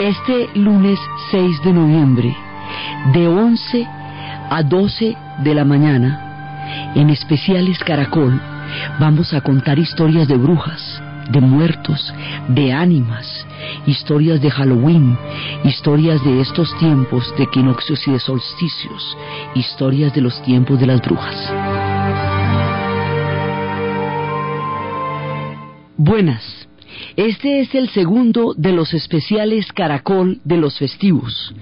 Este lunes 6 de noviembre, de 11 a 12 de la mañana, en especiales Caracol, vamos a contar historias de brujas, de muertos, de ánimas, historias de Halloween, historias de estos tiempos de equinoccios y de solsticios, historias de los tiempos de las brujas. Buenas. Este es el segundo de los especiales Caracol de los festivos.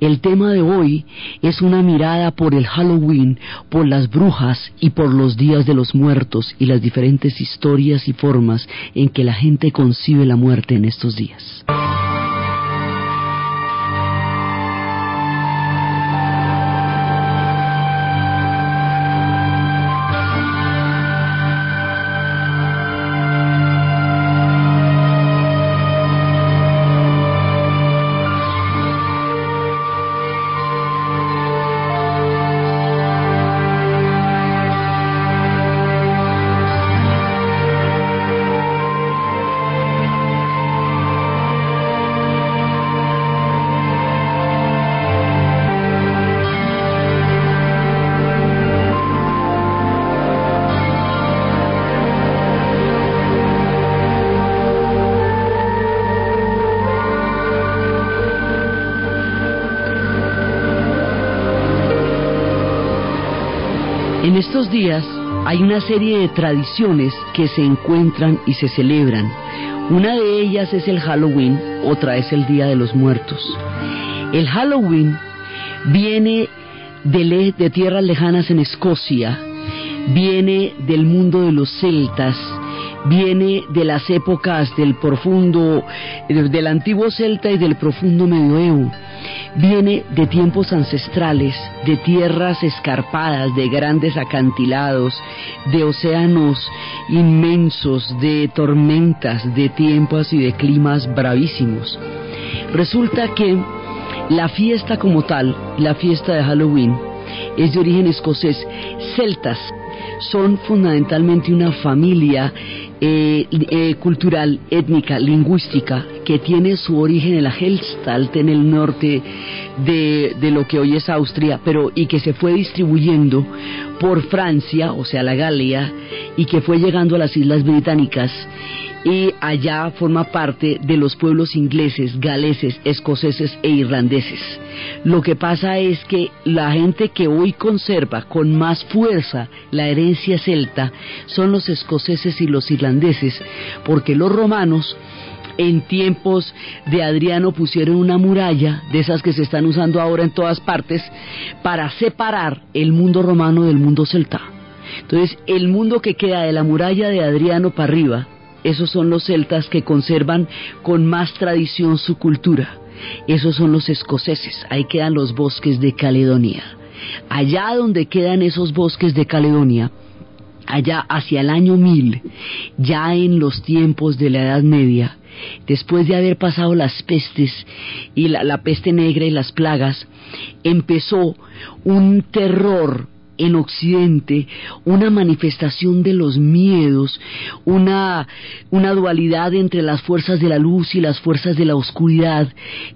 El tema de hoy es una mirada por el Halloween, por las brujas y por los días de los muertos y las diferentes historias y formas en que la gente concibe la muerte en estos días. Una serie de tradiciones que se encuentran y se celebran. Una de ellas es el Halloween, otra es el Día de los Muertos. El Halloween viene de, de tierras lejanas en Escocia, viene del mundo de los celtas, viene de las épocas del profundo, del antiguo celta y del profundo medioevo viene de tiempos ancestrales, de tierras escarpadas, de grandes acantilados, de océanos inmensos, de tormentas, de tiempos y de climas bravísimos. Resulta que la fiesta como tal, la fiesta de Halloween, es de origen escocés. Celtas son fundamentalmente una familia eh, eh, cultural, étnica, lingüística, que tiene su origen en la Helstalt, en el norte de, de, lo que hoy es Austria, pero y que se fue distribuyendo por Francia, o sea, la Galia, y que fue llegando a las Islas Británicas y allá forma parte de los pueblos ingleses, galeses, escoceses e irlandeses. Lo que pasa es que la gente que hoy conserva con más fuerza la herencia celta son los escoceses y los irlandeses, porque los romanos en tiempos de Adriano pusieron una muralla, de esas que se están usando ahora en todas partes, para separar el mundo romano del mundo celta. Entonces, el mundo que queda de la muralla de Adriano para arriba, esos son los celtas que conservan con más tradición su cultura. Esos son los escoceses. Ahí quedan los bosques de Caledonia. Allá donde quedan esos bosques de Caledonia, allá hacia el año 1000, ya en los tiempos de la Edad Media, después de haber pasado las pestes y la, la peste negra y las plagas, empezó un terror en Occidente una manifestación de los miedos, una, una dualidad entre las fuerzas de la luz y las fuerzas de la oscuridad,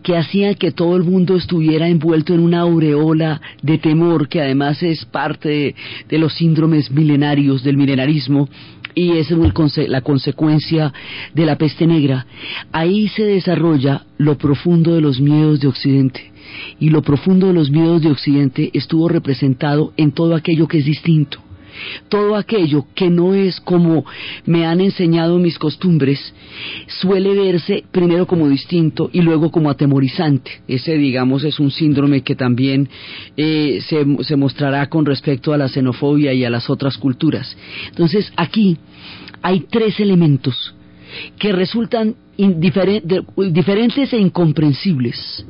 que hacían que todo el mundo estuviera envuelto en una aureola de temor, que además es parte de, de los síndromes milenarios del milenarismo, y es la consecuencia de la peste negra. Ahí se desarrolla lo profundo de los miedos de Occidente y lo profundo de los miedos de Occidente estuvo representado en todo aquello que es distinto. Todo aquello que no es como me han enseñado mis costumbres suele verse primero como distinto y luego como atemorizante. Ese, digamos, es un síndrome que también eh, se, se mostrará con respecto a la xenofobia y a las otras culturas. Entonces, aquí hay tres elementos que resultan diferentes e incomprensibles.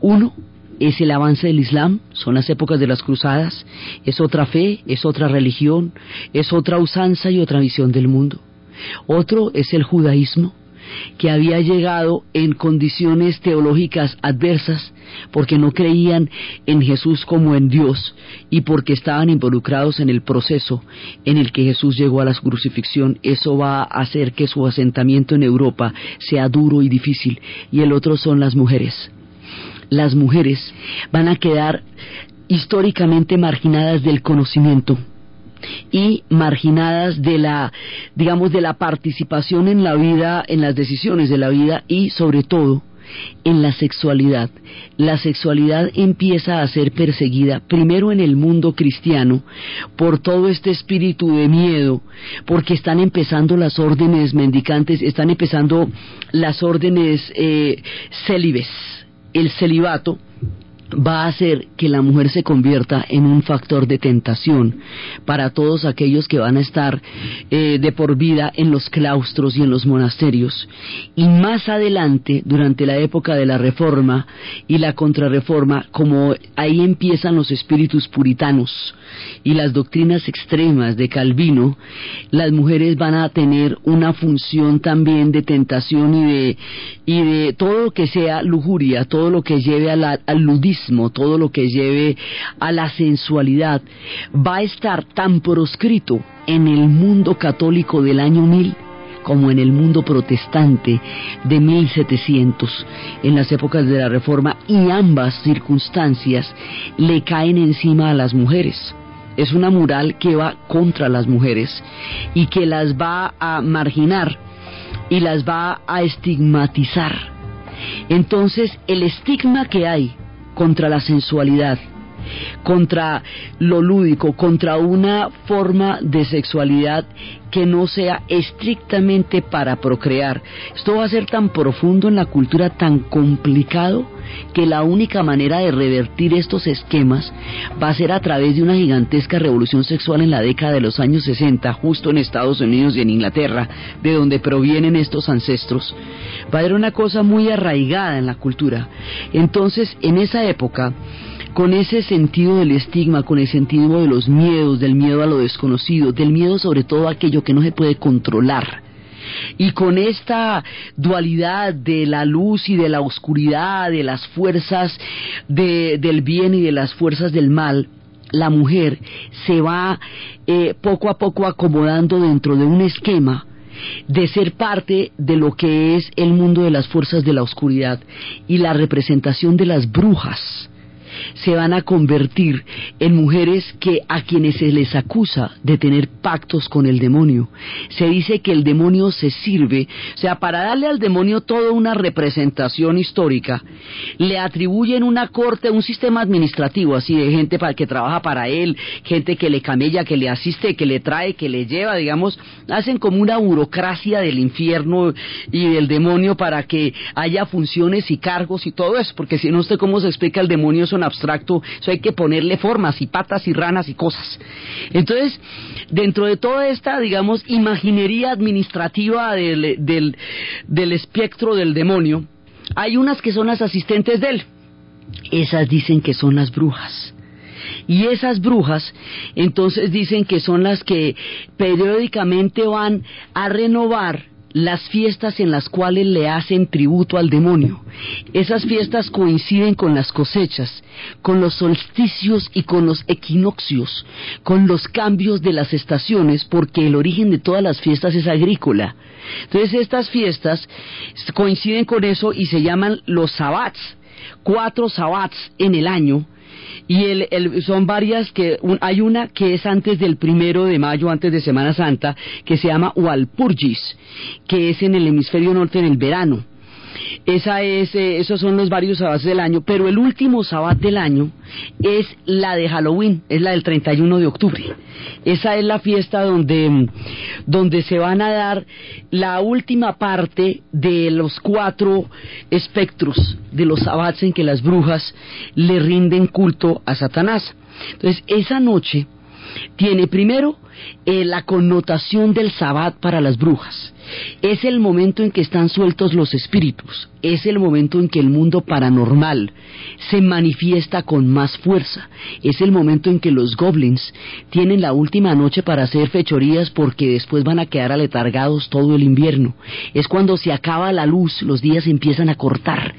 Uno es el avance del Islam, son las épocas de las cruzadas, es otra fe, es otra religión, es otra usanza y otra visión del mundo. Otro es el judaísmo, que había llegado en condiciones teológicas adversas porque no creían en Jesús como en Dios y porque estaban involucrados en el proceso en el que Jesús llegó a la crucifixión, eso va a hacer que su asentamiento en Europa sea duro y difícil. Y el otro son las mujeres. Las mujeres van a quedar históricamente marginadas del conocimiento y marginadas de la, digamos, de la participación en la vida, en las decisiones de la vida y sobre todo en la sexualidad. La sexualidad empieza a ser perseguida primero en el mundo cristiano por todo este espíritu de miedo, porque están empezando las órdenes mendicantes, están empezando las órdenes eh, célibes, el celibato, va a hacer que la mujer se convierta en un factor de tentación para todos aquellos que van a estar eh, de por vida en los claustros y en los monasterios. Y más adelante, durante la época de la Reforma y la Contrarreforma, como ahí empiezan los espíritus puritanos y las doctrinas extremas de Calvino, las mujeres van a tener una función también de tentación y de, y de todo lo que sea lujuria, todo lo que lleve al ludismo, todo lo que lleve a la sensualidad, va a estar tan proscrito en el mundo católico del año 1000 como en el mundo protestante de 1700, en las épocas de la Reforma, y ambas circunstancias le caen encima a las mujeres. Es una mural que va contra las mujeres y que las va a marginar y las va a estigmatizar. Entonces, el estigma que hay contra la sensualidad, contra lo lúdico, contra una forma de sexualidad que no sea estrictamente para procrear. Esto va a ser tan profundo en la cultura, tan complicado, que la única manera de revertir estos esquemas va a ser a través de una gigantesca revolución sexual en la década de los años 60, justo en Estados Unidos y en Inglaterra, de donde provienen estos ancestros. Va a haber una cosa muy arraigada en la cultura. Entonces, en esa época, con ese sentido del estigma, con el sentido de los miedos, del miedo a lo desconocido, del miedo sobre todo a aquello que no se puede controlar, y con esta dualidad de la luz y de la oscuridad, de las fuerzas del bien y de las fuerzas del mal, la mujer se va eh, poco a poco acomodando dentro de un esquema de ser parte de lo que es el mundo de las fuerzas de la oscuridad y la representación de las brujas se van a convertir en mujeres que a quienes se les acusa de tener pactos con el demonio. Se dice que el demonio se sirve, o sea, para darle al demonio toda una representación histórica, le atribuyen una corte, un sistema administrativo así de gente para que trabaja para él, gente que le camella, que le asiste, que le trae, que le lleva, digamos, hacen como una burocracia del infierno y del demonio para que haya funciones y cargos y todo eso, porque si no sé cómo se explica el demonio son abstracto, eso hay que ponerle formas y patas y ranas y cosas. Entonces, dentro de toda esta, digamos, imaginería administrativa del, del, del espectro del demonio, hay unas que son las asistentes de él. Esas dicen que son las brujas. Y esas brujas entonces dicen que son las que periódicamente van a renovar las fiestas en las cuales le hacen tributo al demonio. Esas fiestas coinciden con las cosechas, con los solsticios y con los equinoccios, con los cambios de las estaciones, porque el origen de todas las fiestas es agrícola. Entonces estas fiestas coinciden con eso y se llaman los sabbats, cuatro sabbats en el año, y el, son varias que hay una que es antes del primero de mayo, antes de Semana Santa, que se llama Walpurgis, que es en el hemisferio norte en el verano. Esa es, eh, esos son los varios sabbats del año, pero el último sabbat del año es la de Halloween, es la del 31 de octubre. Esa es la fiesta donde, donde se van a dar la última parte de los cuatro espectros de los sabbats en que las brujas le rinden culto a Satanás. Entonces, esa noche tiene primero eh, la connotación del sabbat para las brujas. Es el momento en que están sueltos los espíritus, es el momento en que el mundo paranormal se manifiesta con más fuerza, es el momento en que los goblins tienen la última noche para hacer fechorías porque después van a quedar aletargados todo el invierno, es cuando se acaba la luz, los días empiezan a cortar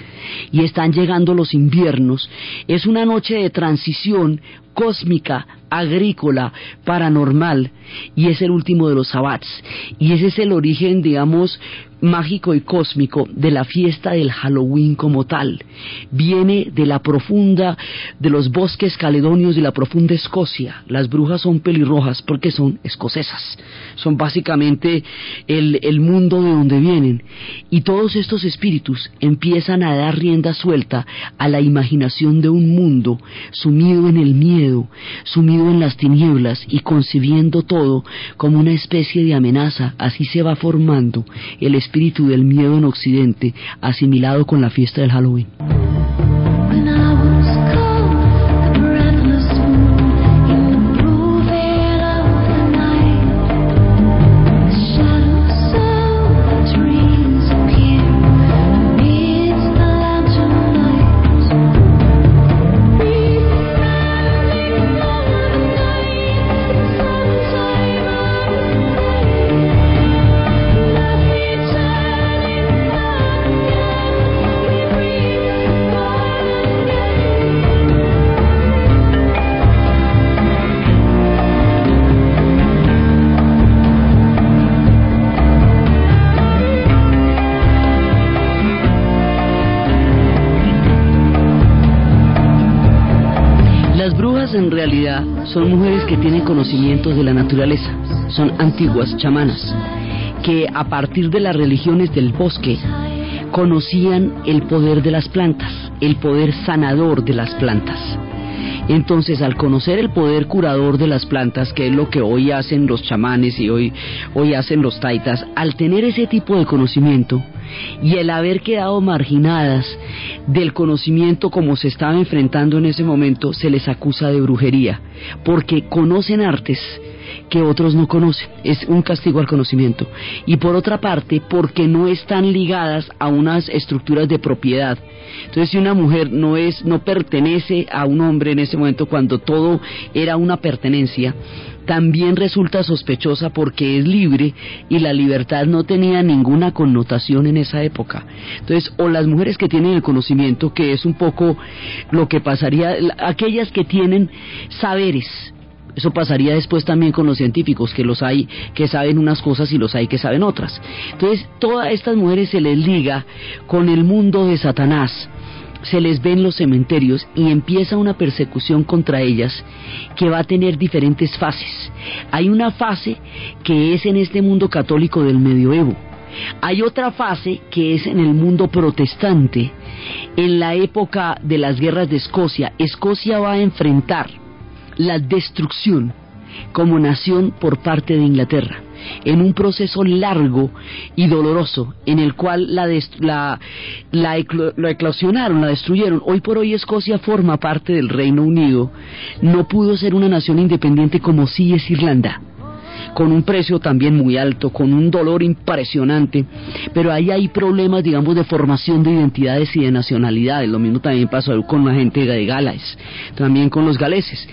y están llegando los inviernos, es una noche de transición cósmica, agrícola, paranormal, y es el último de los sabbats. Y ese es el origen, digamos, mágico y cósmico de la fiesta del Halloween como tal. Viene de la profunda, de los bosques caledonios de la profunda Escocia. Las brujas son pelirrojas porque son escocesas. Son básicamente el, el mundo de donde vienen. Y todos estos espíritus empiezan a dar rienda suelta a la imaginación de un mundo sumido en el miedo, sumido en las tinieblas y concibiendo todo como una especie de amenaza. Así se va formando el espíritu espíritu del miedo en Occidente asimilado con la fiesta del Halloween. Conocimientos de la naturaleza, son antiguas chamanas, que a partir de las religiones del bosque conocían el poder de las plantas, el poder sanador de las plantas. Entonces, al conocer el poder curador de las plantas, que es lo que hoy hacen los chamanes y hoy, hoy hacen los taitas, al tener ese tipo de conocimiento y el haber quedado marginadas del conocimiento como se estaba enfrentando en ese momento, se les acusa de brujería, porque conocen artes que otros no conocen. Es un castigo al conocimiento. Y por otra parte, porque no están ligadas a unas estructuras de propiedad. Entonces, si una mujer no es, no pertenece a un hombre en ese momento, cuando todo era una pertenencia, también resulta sospechosa porque es libre y la libertad no tenía ninguna connotación en esa época. Entonces, o las mujeres que tienen el conocimiento, que es un poco lo que pasaría, aquellas que tienen saberes, eso pasaría después también con los científicos, que los hay que saben unas cosas y los hay que saben otras. Entonces, todas estas mujeres se les liga con el mundo de Satanás, se les ve en los cementerios y empieza una persecución contra ellas que va a tener diferentes fases. Hay una fase que es en este mundo católico del medioevo. Hay otra fase que es en el mundo protestante, en la época de las guerras de Escocia. Escocia va a enfrentar la destrucción como nación por parte de Inglaterra, en un proceso largo y doloroso en el cual la, la, la, eclosionaron, la destruyeron. Hoy por hoy Escocia forma parte del Reino Unido, no pudo ser una nación independiente como sí es Irlanda con un precio también muy alto, con un dolor impresionante, pero ahí hay problemas, digamos, de formación de identidades y de nacionalidades. Lo mismo también pasó con la gente de Gales, también con los galeses.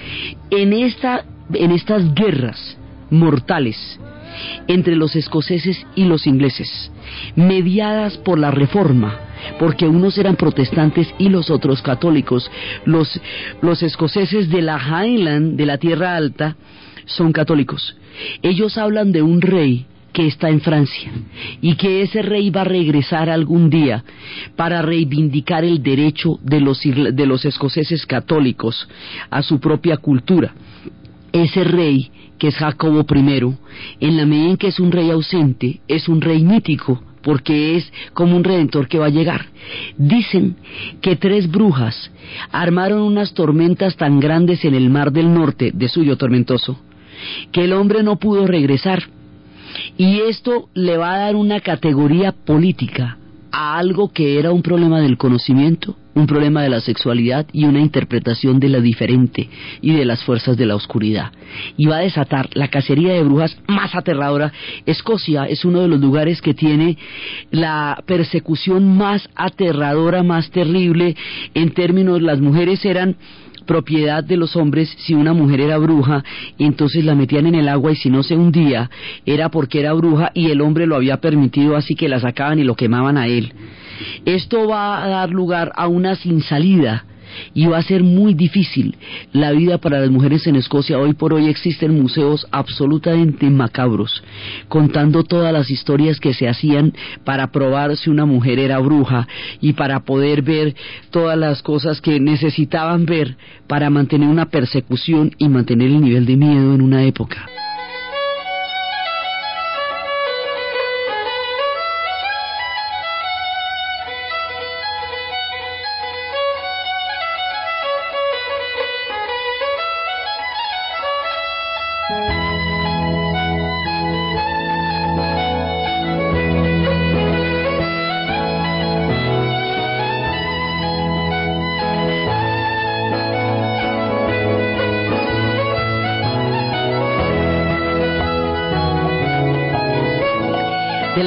En, esta, en estas guerras mortales entre los escoceses y los ingleses, mediadas por la reforma, porque unos eran protestantes y los otros católicos. Los, los escoceses de la Highland, de la Tierra Alta, son católicos. Ellos hablan de un rey que está en Francia y que ese rey va a regresar algún día para reivindicar el derecho de los, de los escoceses católicos a su propia cultura. Ese rey, que es Jacobo I, en la medida en que es un rey ausente, es un rey mítico, porque es como un redentor que va a llegar. Dicen que tres brujas armaron unas tormentas tan grandes en el mar del norte, de suyo tormentoso, que el hombre no pudo regresar. Y esto le va a dar una categoría política a algo que era un problema del conocimiento, un problema de la sexualidad y una interpretación de lo diferente y de las fuerzas de la oscuridad. Y va a desatar la cacería de brujas más aterradora. Escocia es uno de los lugares que tiene la persecución más aterradora, más terrible en términos, las mujeres eran propiedad de los hombres si una mujer era bruja entonces la metían en el agua y si no se hundía era porque era bruja y el hombre lo había permitido así que la sacaban y lo quemaban a él. Esto va a dar lugar a una sin salida y va a ser muy difícil la vida para las mujeres en Escocia. Hoy por hoy existen museos absolutamente macabros, contando todas las historias que se hacían para probar si una mujer era bruja y para poder ver todas las cosas que necesitaban ver para mantener una persecución y mantener el nivel de miedo en una época.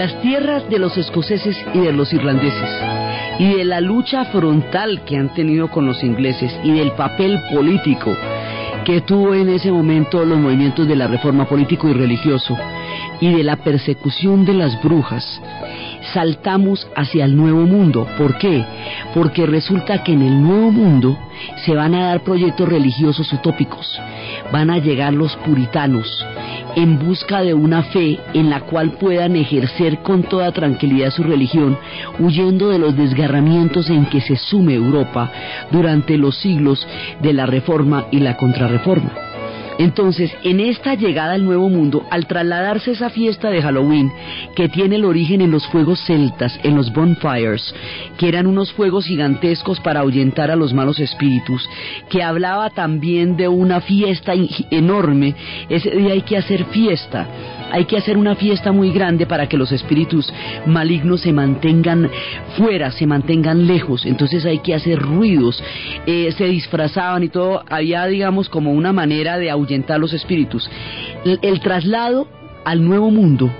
De los escoceses y de los irlandeses, y de la lucha frontal que han tenido con los ingleses, y del papel político que tuvo en ese momento los movimientos de la reforma político y religioso, y de la persecución de las brujas, saltamos hacia el nuevo mundo. ¿Por qué? Porque resulta que en el nuevo mundo se van a dar proyectos religiosos utópicos, van a llegar los puritanos, en busca de una fe en la cual puedan ejercer con toda tranquilidad su religión, huyendo de los desgarramientos en que se sume Europa durante los siglos de la Reforma y la Contrarreforma. Entonces, en esta llegada al Nuevo Mundo, al trasladarse esa fiesta de Halloween, que tiene el origen en los fuegos celtas, en los bonfires, que eran unos fuegos gigantescos para ahuyentar a los malos espíritus, que hablaba también de una fiesta enorme, ese día hay que hacer fiesta hay que hacer una fiesta muy grande para que los espíritus malignos se mantengan fuera, se mantengan lejos. Entonces hay que hacer ruidos. Eh, se disfrazaban y todo. Había, digamos, como una manera de ahuyentar los espíritus. el traslado al nuevo mundo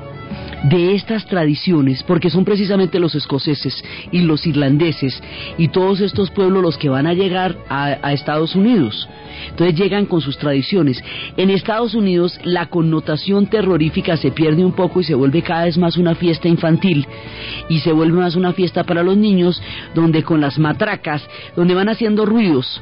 de estas tradiciones, porque son precisamente los escoceses y los irlandeses y todos estos pueblos los que van a llegar a, Estados Unidos. Entonces llegan con sus tradiciones. En Estados Unidos la connotación terrorífica se pierde un poco y se vuelve cada vez más una fiesta infantil y se vuelve más una fiesta para los niños donde con las matracas, donde van haciendo ruidos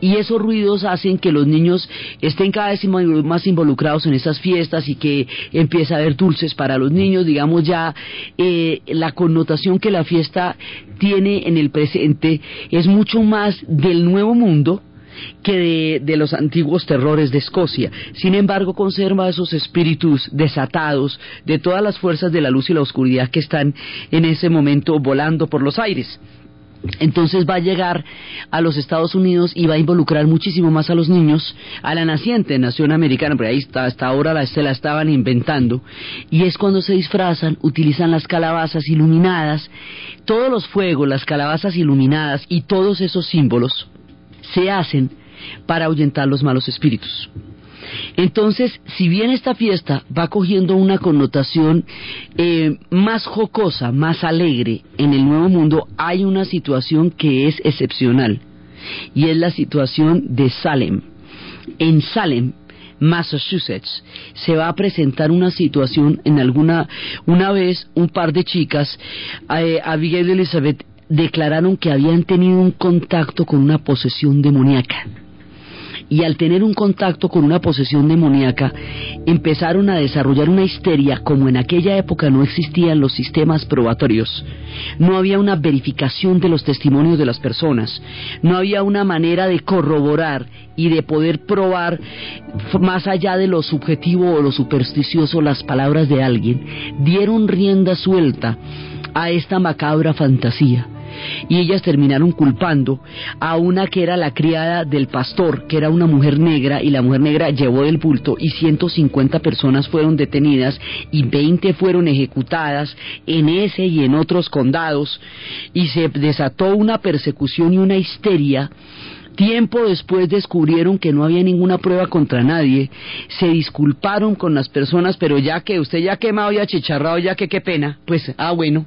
y esos ruidos hacen que los niños estén cada vez más involucrados en esas fiestas y que empieza a haber dulces para los niños, digamos ya eh, la connotación que la fiesta tiene en el presente es mucho más del nuevo mundo que de, de, los antiguos terrores de Escocia. Sin embargo, conserva esos espíritus desatados de todas las fuerzas de la luz y la oscuridad que están en ese momento volando por los aires. Entonces va a llegar a los Estados Unidos y va a involucrar muchísimo más a los niños, a la naciente nación americana, porque ahí está, hasta ahora la, se la estaban inventando, y es cuando se disfrazan, utilizan las calabazas iluminadas, todos los fuegos, las calabazas iluminadas y todos esos símbolos se hacen para ahuyentar los malos espíritus. Entonces, si bien esta fiesta va cogiendo una connotación eh, más jocosa, más alegre en el Nuevo Mundo, hay una situación que es excepcional y es la situación de Salem. En Salem, Massachusetts, se va a presentar una situación en alguna, una vez un par de chicas, eh, Abigail y Elizabeth, declararon que habían tenido un contacto con una posesión demoníaca y al tener un contacto con una posesión demoníaca empezaron a desarrollar una histeria como en aquella época no existían los sistemas probatorios. No había una verificación de los testimonios de las personas, no había una manera de corroborar y de poder probar más allá de lo subjetivo o lo supersticioso las palabras de alguien. Dieron rienda suelta a esta macabra fantasía y ellas terminaron culpando a una que era la criada del pastor, que era una mujer negra y la mujer negra llevó del bulto y 150 personas fueron detenidas y 20 fueron ejecutadas en ese y en otros condados. Y se desató una persecución y una histeria. Tiempo después descubrieron que no había ninguna prueba contra nadie, se disculparon con las personas, pero ya que usted ya quemado y achicharrado, ya que qué pena, pues, ah, bueno.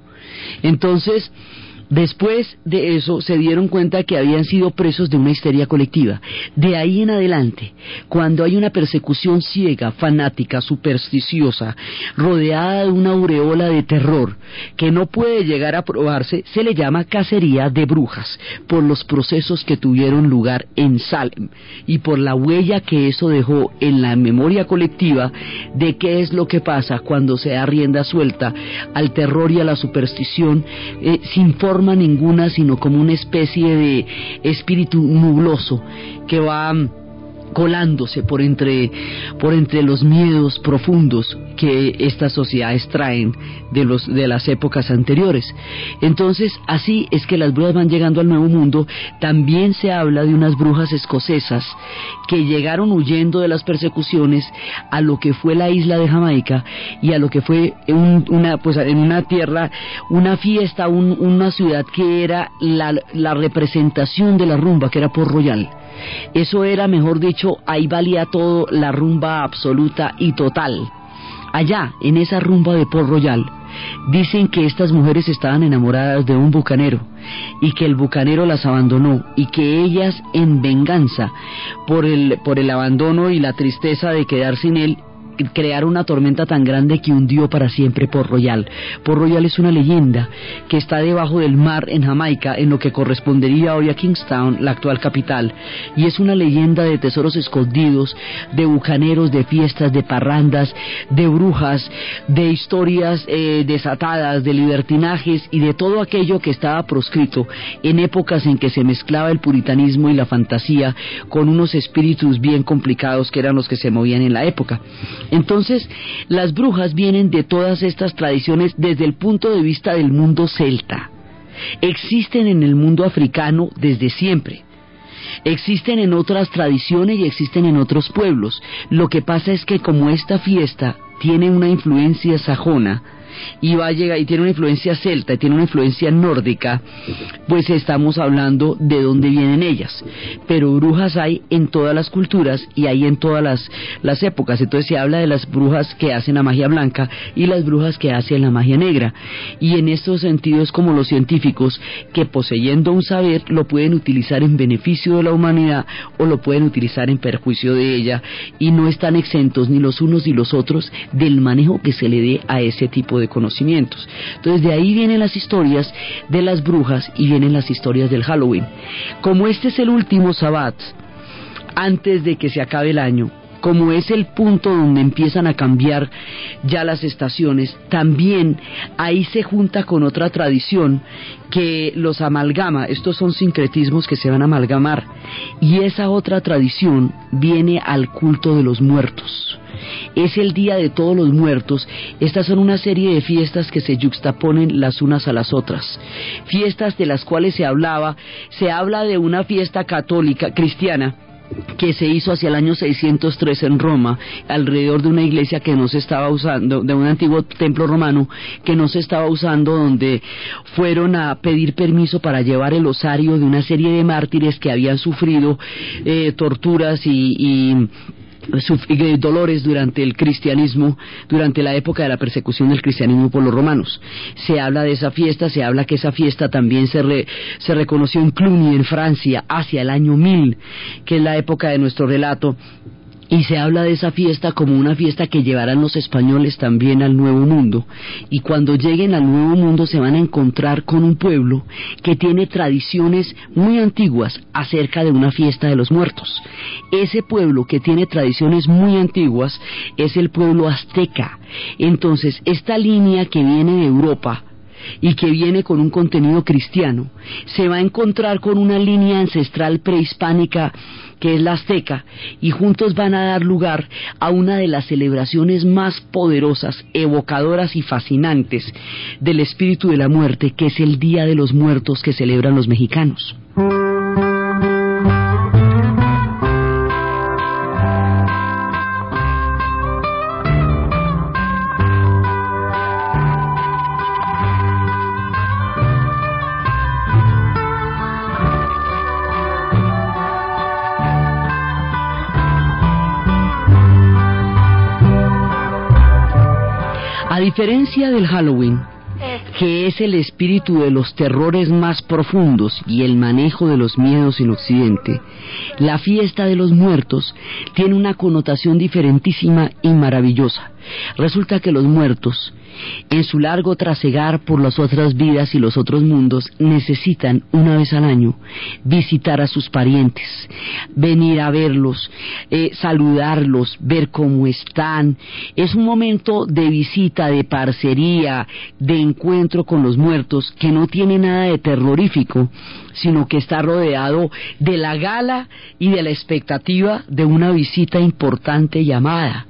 Entonces, Después de eso se dieron cuenta que habían sido presos de una histeria colectiva. De ahí en adelante, cuando hay una persecución ciega, fanática, supersticiosa, rodeada de una aureola de terror que no puede llegar a probarse, se le llama cacería de brujas por los procesos que tuvieron lugar en Salem y por la huella que eso dejó en la memoria colectiva de qué es lo que pasa cuando se da rienda suelta al terror y a la superstición eh, sin forma ninguna, sino como una especie de espíritu nubloso que va colándose por entre, por entre los miedos profundos que estas sociedades traen de, los, de las épocas anteriores. Entonces, así es que las brujas van llegando al Nuevo Mundo. También se habla de unas brujas escocesas que llegaron huyendo de las persecuciones a lo que fue la isla de Jamaica y a lo que fue una, pues, en una tierra, una fiesta, una ciudad que era la, la representación de la rumba, que era por Royal eso era, mejor dicho, ahí valía todo la rumba absoluta y total. Allá, en esa rumba de Port Royal, dicen que estas mujeres estaban enamoradas de un bucanero y que el bucanero las abandonó y que ellas en venganza por el, por el abandono y la tristeza de quedar sin él crear una tormenta tan grande que hundió para siempre Port Royal. Port Royal es una leyenda que está debajo del mar en Jamaica, en lo que correspondería hoy a Kingstown, la actual capital, y es una leyenda de tesoros escondidos, de bucaneros, de fiestas, de parrandas, de brujas, de historias eh, desatadas, de libertinajes y de todo aquello que estaba proscrito en épocas en que se mezclaba el puritanismo y la fantasía con unos espíritus bien complicados que eran los que se movían en la época. Entonces, las brujas vienen de todas estas tradiciones desde el punto de vista del mundo celta. Existen en el mundo africano desde siempre. Existen en otras tradiciones y existen en otros pueblos. Lo que pasa es que como esta fiesta tiene una influencia sajona, y va a llegar y tiene una influencia celta y tiene una influencia nórdica, pues estamos hablando de dónde vienen ellas. Pero brujas hay en todas las culturas y hay en todas las, las épocas. Entonces se habla de las brujas que hacen la magia blanca y las brujas que hacen la magia negra. Y en estos sentidos como los científicos que poseyendo un saber lo pueden utilizar en beneficio de la humanidad o lo pueden utilizar en perjuicio de ella y no están exentos ni los unos ni los otros del manejo que se le dé a ese tipo de conocimientos. Entonces de ahí vienen las historias de las brujas y vienen las historias del Halloween. Como este es el último sabbat, antes de que se acabe el año, como es el punto donde empiezan a cambiar ya las estaciones, también ahí se junta con otra tradición que los amalgama, estos son sincretismos que se van a amalgamar, y esa otra tradición viene al culto de los muertos es el Día de Todos los Muertos. Estas son una serie de fiestas que se yuxtaponen las unas a las otras. Fiestas de las cuales se hablaba, se habla de una fiesta católica cristiana que se hizo hacia el año 603 en Roma, alrededor de una iglesia que no se estaba usando, de un antiguo templo romano que no se estaba usando, donde fueron a pedir permiso para llevar el osario de una serie de mártires que habían sufrido eh, torturas y dolores durante el cristianismo, durante la época de la persecución del cristianismo por los romanos. Se habla de esa fiesta, se habla que esa fiesta también se, se reconoció en Cluny, en Francia, hacia el año 1000, que es la época de nuestro relato, y se habla de esa fiesta como una fiesta que llevarán los españoles también al Nuevo Mundo. Y cuando lleguen al Nuevo Mundo se van a encontrar con un pueblo que tiene tradiciones muy antiguas acerca de una fiesta de los muertos. Ese pueblo que tiene tradiciones muy antiguas es el pueblo azteca. Entonces, esta línea que viene de Europa, y que viene con un contenido cristiano, se va a encontrar con una línea ancestral prehispánica que es la azteca, y juntos van a dar lugar a una de las celebraciones más poderosas, evocadoras y fascinantes del espíritu de la muerte, que es el Día de los Muertos que celebran los mexicanos. Diferencia del Halloween, que es el espíritu de los terrores más profundos y el manejo de los miedos en Occidente, la fiesta de los muertos tiene una connotación diferentísima y maravillosa. Resulta que los muertos en su largo trasegar por las otras vidas y los otros mundos, necesitan una vez al año visitar a sus parientes, venir a verlos, eh, saludarlos, ver cómo están. Es un momento de visita, de parcería, de encuentro con los muertos que no tiene nada de terrorífico, sino que está rodeado de la gala y de la expectativa de una visita importante llamada.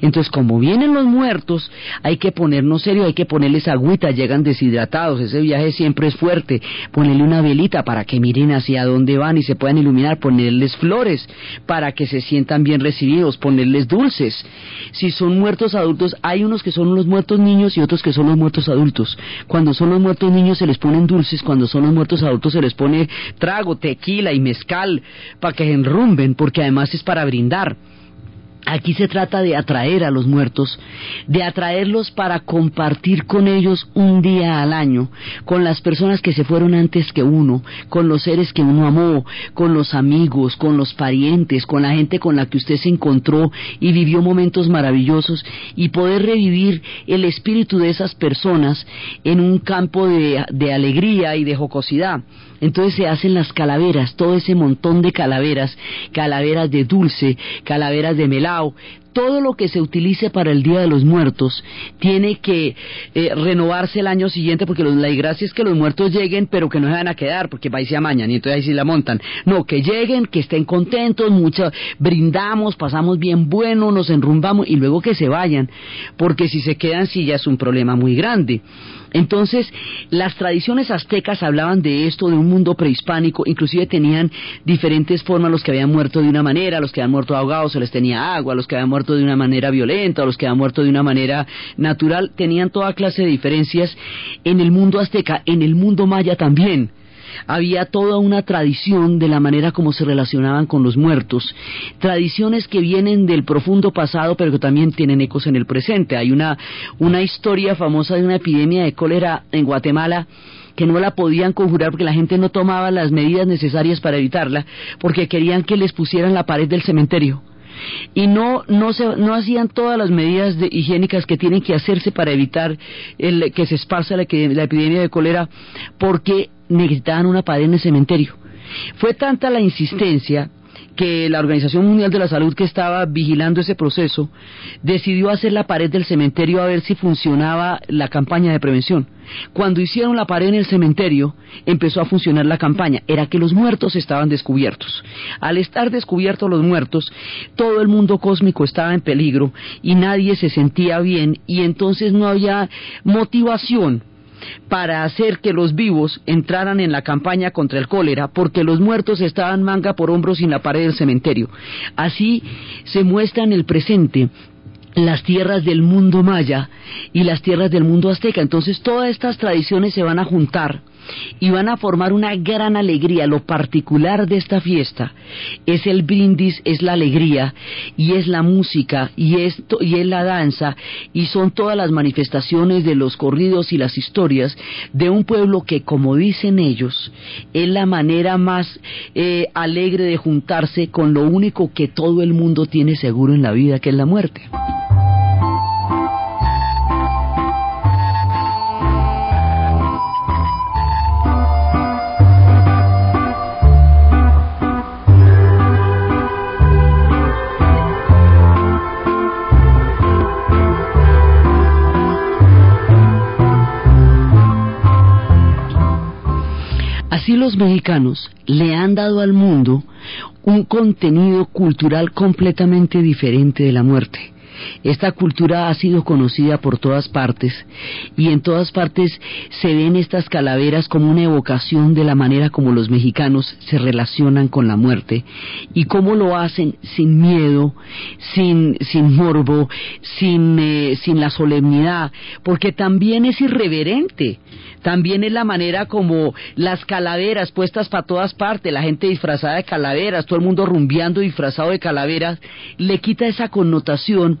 Entonces, como vienen los muertos, hay que ponernos serio, hay que ponerles agüita, llegan deshidratados, ese viaje siempre es fuerte, ponerle una velita para que miren hacia dónde van y se puedan iluminar, ponerles flores para que se sientan bien recibidos, ponerles dulces. Si son muertos adultos, hay unos que son los muertos niños y otros que son los muertos adultos. Cuando son los muertos niños se les ponen dulces, cuando son los muertos adultos se les pone trago, tequila y mezcal para que enrumben, porque además es para brindar. Aquí se trata de atraer a los muertos, de atraerlos para compartir con ellos un día al año, con las personas que se fueron antes que uno, con los seres que uno amó, con los amigos, con los parientes, con la gente con la que usted se encontró y vivió momentos maravillosos y poder revivir el espíritu de esas personas en un campo de, de alegría y de jocosidad. Entonces se hacen las calaveras, todo ese montón de calaveras, calaveras de dulce, calaveras de melao, todo lo que se utilice para el Día de los Muertos tiene que eh, renovarse el año siguiente porque la gracia es que los muertos lleguen pero que no se van a quedar porque va y se amañan y entonces ahí sí la montan. No, que lleguen, que estén contentos, mucho, brindamos, pasamos bien bueno, nos enrumbamos y luego que se vayan porque si se quedan sí ya es un problema muy grande. Entonces, las tradiciones aztecas hablaban de esto, de un mundo prehispánico, inclusive tenían diferentes formas, los que habían muerto de una manera, los que habían muerto ahogados se les tenía agua, los que habían muerto de una manera violenta, los que habían muerto de una manera natural, tenían toda clase de diferencias en el mundo azteca, en el mundo maya también había toda una tradición de la manera como se relacionaban con los muertos, tradiciones que vienen del profundo pasado pero que también tienen ecos en el presente. Hay una, una historia famosa de una epidemia de cólera en Guatemala que no la podían conjurar porque la gente no tomaba las medidas necesarias para evitarla, porque querían que les pusieran la pared del cementerio y no no se, no hacían todas las medidas higiénicas que tienen que hacerse para evitar el, que se esparza la, la epidemia de cólera porque necesitaban una pared en el cementerio. Fue tanta la insistencia que la Organización Mundial de la Salud que estaba vigilando ese proceso decidió hacer la pared del cementerio a ver si funcionaba la campaña de prevención. Cuando hicieron la pared en el cementerio, empezó a funcionar la campaña. Era que los muertos estaban descubiertos. Al estar descubiertos los muertos, todo el mundo cósmico estaba en peligro y nadie se sentía bien y entonces no había motivación para hacer que los vivos entraran en la campaña contra el cólera, porque los muertos estaban manga por hombros en la pared del cementerio. Así se muestra en el presente las tierras del mundo maya y las tierras del mundo azteca. Entonces todas estas tradiciones se van a juntar y van a formar una gran alegría. Lo particular de esta fiesta es el brindis, es la alegría y es la música y es, y es la danza y son todas las manifestaciones de los corridos y las historias de un pueblo que, como dicen ellos, es la manera más eh, alegre de juntarse con lo único que todo el mundo tiene seguro en la vida, que es la muerte. Así los mexicanos le han dado al mundo un contenido cultural completamente diferente de la muerte. Esta cultura ha sido conocida por todas partes y en todas partes se ven estas calaveras como una evocación de la manera como los mexicanos se relacionan con la muerte y cómo lo hacen sin miedo, sin, sin morbo, sin, eh, sin la solemnidad, porque también es irreverente. También es la manera como las calaveras puestas para todas partes, la gente disfrazada de calaveras, todo el mundo rumbeando disfrazado de calaveras, le quita esa connotación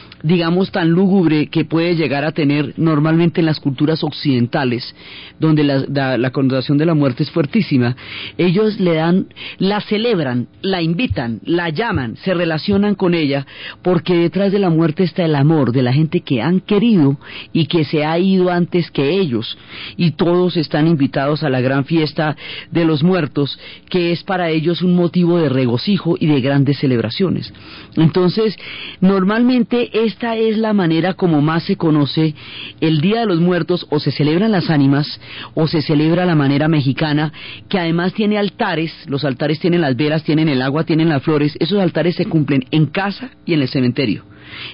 digamos, tan lúgubre que puede llegar a tener normalmente en las culturas occidentales, donde la, connotación de la muerte es fuertísima, ellos le dan, la celebran, la invitan, la llaman, se relacionan con ella, porque detrás de la muerte está el amor de la gente que han querido y que se ha ido antes que ellos, y todos están invitados a la gran fiesta de los muertos, que es para ellos un motivo de regocijo y de grandes celebraciones. Entonces, normalmente esta es la manera como más se conoce el Día de los Muertos, o se celebran las ánimas, o se celebra la manera mexicana, que además tiene altares, los altares tienen las velas, tienen el agua, tienen las flores, esos altares se cumplen en casa y en el cementerio.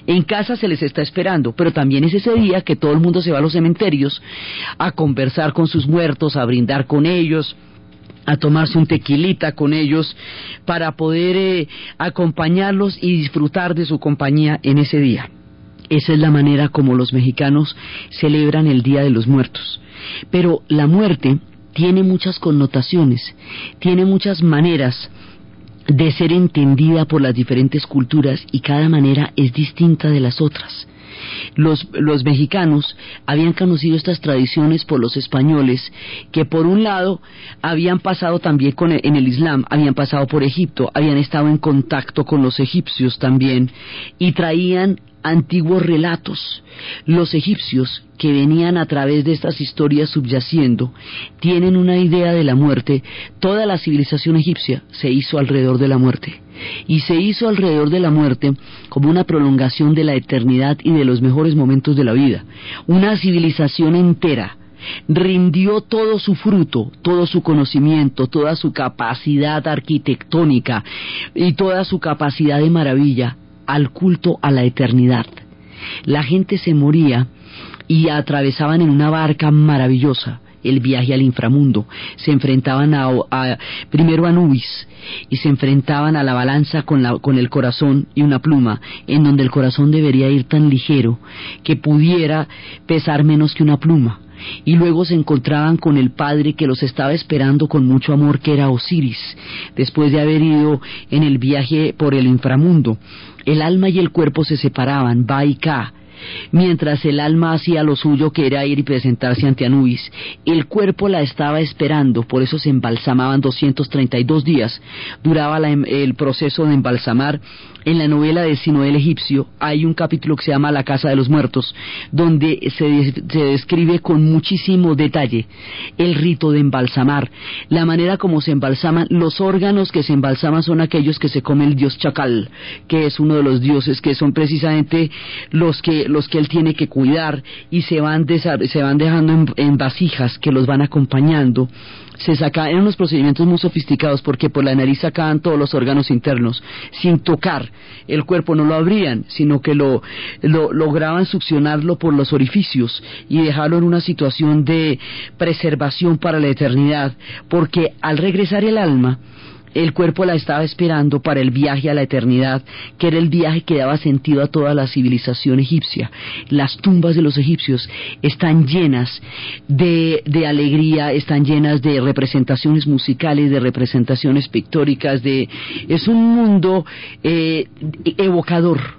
En casa se les está esperando, pero también es ese día que todo el mundo se va a los cementerios a conversar con sus muertos, a brindar con ellos, a tomarse un tequilita con ellos para poder eh, acompañarlos y disfrutar de su compañía en ese día. Esa es la manera como los mexicanos celebran el Día de los Muertos. Pero la muerte tiene muchas connotaciones, tiene muchas maneras de ser entendida por las diferentes culturas y cada manera es distinta de las otras. Los, mexicanos habían conocido estas tradiciones por los españoles, que por un lado habían pasado también en el Islam, habían pasado por Egipto, habían estado en contacto con los egipcios también, y traían antiguos relatos. Los egipcios, que venían a través de estas historias subyaciendo, tienen una idea de la muerte. Toda la civilización egipcia se hizo alrededor de la muerte. Y se hizo alrededor de la muerte como una prolongación de la eternidad y de los mejores momentos de la vida. Una civilización entera rindió todo su fruto, todo su conocimiento, toda su capacidad arquitectónica y toda su capacidad de maravilla al culto a la eternidad. La gente se moría y atravesaban en una barca maravillosa el viaje al inframundo. Se enfrentaban a, primero a Nubis y se enfrentaban a la balanza con, la, con el corazón y una pluma, en donde el corazón debería ir tan ligero que pudiera pesar menos que una pluma y luego se encontraban con el padre que los estaba esperando con mucho amor, que era Osiris, después de haber ido en el viaje por el inframundo. El alma y el cuerpo se separaban, va y ca, mientras el alma hacía lo suyo que era ir y presentarse ante Anubis. El cuerpo la estaba esperando, por eso se embalsamaban 232 días. Duraba em, el proceso de embalsamar en la novela de Sino el egipcio hay un capítulo que se llama La Casa de los Muertos, donde se, se, describe con muchísimo detalle el rito de embalsamar, la manera como se embalsaman, los órganos que se embalsaman son aquellos que se come el dios Chacal, que es uno de los dioses que son precisamente los que, los que él tiene que cuidar y se van, se van dejando en vasijas que los van acompañando se saca en unos procedimientos muy sofisticados porque por la nariz sacaban todos los órganos internos sin tocar. El cuerpo no lo abrían sino que lo, lo lograban succionarlo por los orificios y dejarlo en una situación de preservación para la eternidad porque al regresar el alma el cuerpo la estaba esperando para el viaje a la eternidad, que era el viaje que daba sentido a toda la civilización egipcia. Las tumbas de los egipcios están llenas de, alegría, están llenas de representaciones musicales, de representaciones pictóricas, de es un mundo eh, evocador